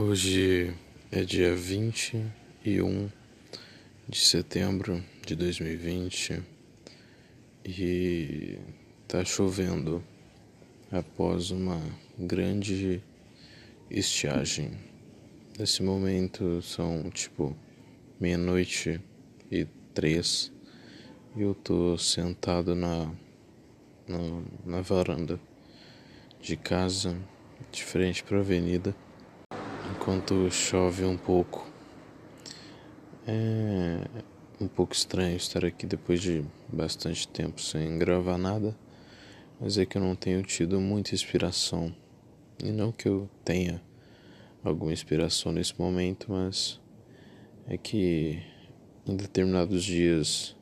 Hoje é dia 21 de setembro de 2020 e tá chovendo após uma grande estiagem. Nesse momento são tipo meia-noite e três e eu tô sentado na, na, na varanda de casa, de frente para a avenida enquanto chove um pouco. É um pouco estranho estar aqui depois de bastante tempo sem gravar nada, mas é que eu não tenho tido muita inspiração. E não que eu tenha alguma inspiração nesse momento, mas é que em determinados dias,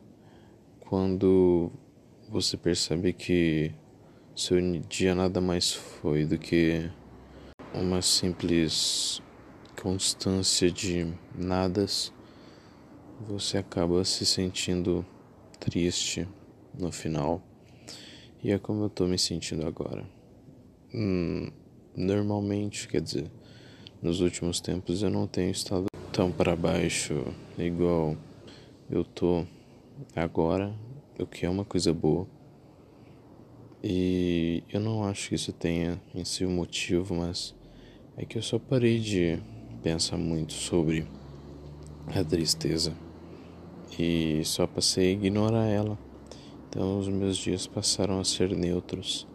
quando você percebe que seu dia nada mais foi do que uma simples constância de nadas, você acaba se sentindo triste no final. E é como eu tô me sentindo agora. Hum, normalmente, quer dizer, nos últimos tempos eu não tenho estado tão para baixo igual eu tô agora, o que é uma coisa boa. E eu não acho que isso tenha em si um motivo, mas é que eu só parei de pensa muito sobre a tristeza e só passei a ignorar ela. Então os meus dias passaram a ser neutros.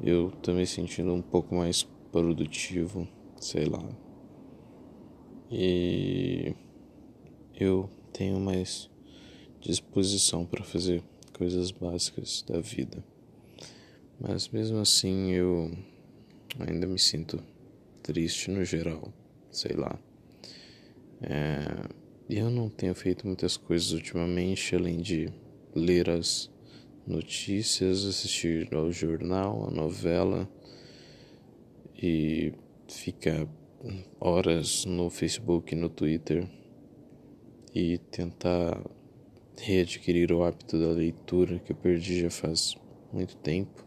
Eu me sentindo um pouco mais produtivo, sei lá. E eu tenho mais disposição para fazer coisas básicas da vida. Mas mesmo assim eu ainda me sinto triste no geral sei lá. É, eu não tenho feito muitas coisas ultimamente, além de ler as notícias, assistir ao jornal, a novela e ficar horas no Facebook no Twitter e tentar readquirir o hábito da leitura que eu perdi já faz muito tempo.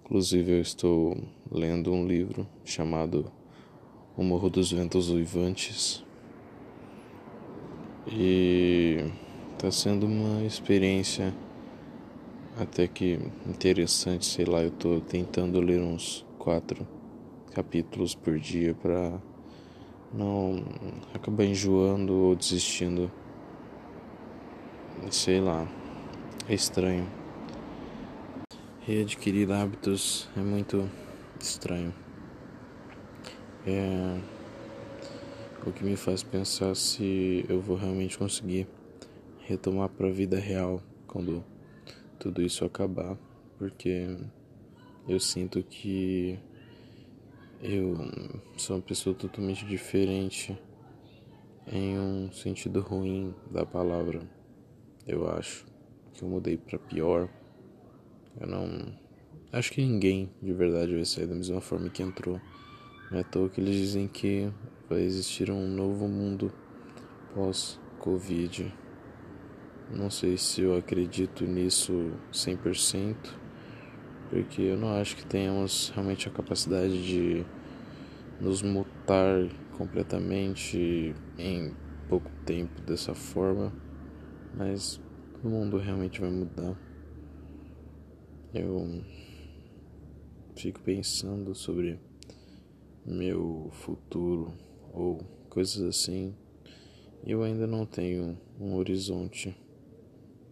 Inclusive, eu estou lendo um livro chamado o Morro dos Ventos Uivantes. E está sendo uma experiência até que interessante, sei lá, eu estou tentando ler uns quatro capítulos por dia para não acabar enjoando ou desistindo. Sei lá, é estranho. Readquirir hábitos é muito estranho é o que me faz pensar se eu vou realmente conseguir retomar para a vida real quando tudo isso acabar, porque eu sinto que eu sou uma pessoa totalmente diferente em um sentido ruim da palavra. Eu acho que eu mudei para pior. Eu não acho que ninguém de verdade vai sair da mesma forma que entrou. É à toa que eles dizem que vai existir um novo mundo pós-Covid. Não sei se eu acredito nisso 100%, porque eu não acho que tenhamos realmente a capacidade de nos mutar completamente em pouco tempo dessa forma, mas o mundo realmente vai mudar. Eu fico pensando sobre meu futuro ou coisas assim. Eu ainda não tenho um horizonte,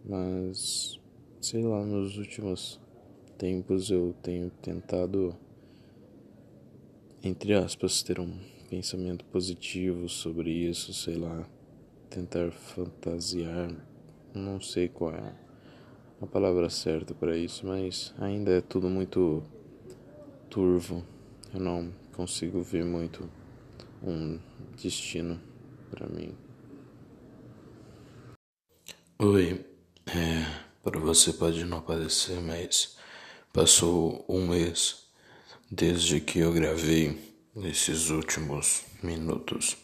mas sei lá, nos últimos tempos eu tenho tentado, entre aspas, ter um pensamento positivo sobre isso, sei lá, tentar fantasiar, não sei qual é a palavra certa para isso, mas ainda é tudo muito turvo. Eu não consigo ver muito um destino para mim. Oi, é, para você pode não parecer, mas passou um mês desde que eu gravei esses últimos minutos.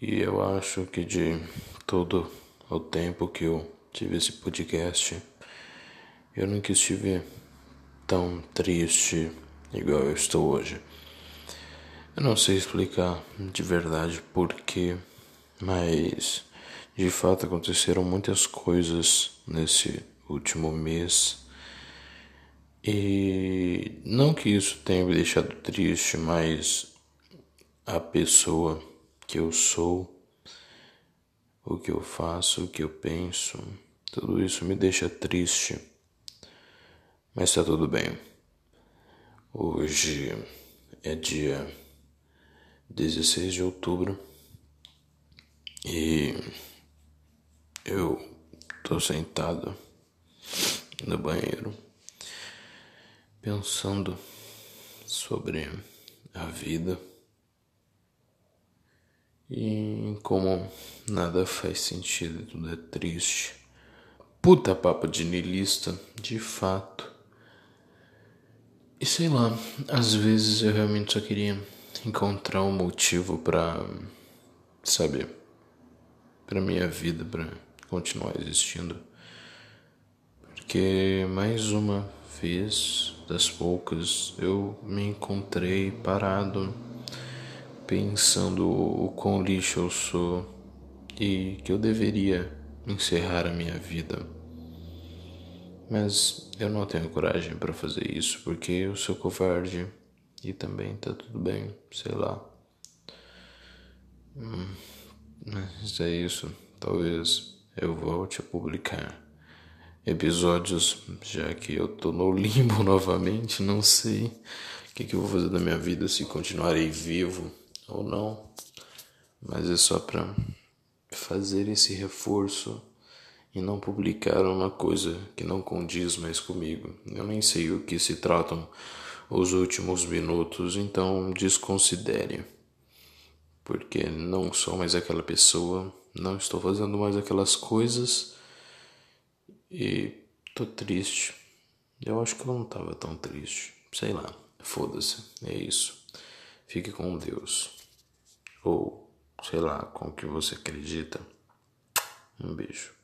E eu acho que de todo o tempo que eu tive esse podcast, eu nunca estive tão triste igual eu estou hoje. Eu não sei explicar de verdade porquê, mas de fato aconteceram muitas coisas nesse último mês. E não que isso tenha me deixado triste, mas a pessoa que eu sou, o que eu faço, o que eu penso, tudo isso me deixa triste. Mas tá tudo bem. Hoje é dia 16 de outubro e eu tô sentado no banheiro pensando sobre a vida e como nada faz sentido, tudo é triste. Puta papo de niilista, de fato. E sei lá, às vezes eu realmente só queria encontrar um motivo para, sabe, para minha vida, para continuar existindo. Porque mais uma vez das poucas eu me encontrei parado pensando o quão lixo eu sou e que eu deveria encerrar a minha vida. Mas eu não tenho coragem para fazer isso porque eu sou covarde e também tá tudo bem, sei lá. Hum, mas é isso. Talvez eu volte a publicar episódios, já que eu tô no limbo novamente. Não sei o que, que eu vou fazer da minha vida, se continuarei vivo ou não. Mas é só pra fazer esse reforço e não publicar uma coisa que não condiz mais comigo. Eu nem sei o que se tratam os últimos minutos, então desconsidere. Porque não sou mais aquela pessoa, não estou fazendo mais aquelas coisas e tô triste. Eu acho que eu não tava tão triste. Sei lá, foda-se, é isso. Fique com Deus. Ou sei lá, com o que você acredita. Um beijo.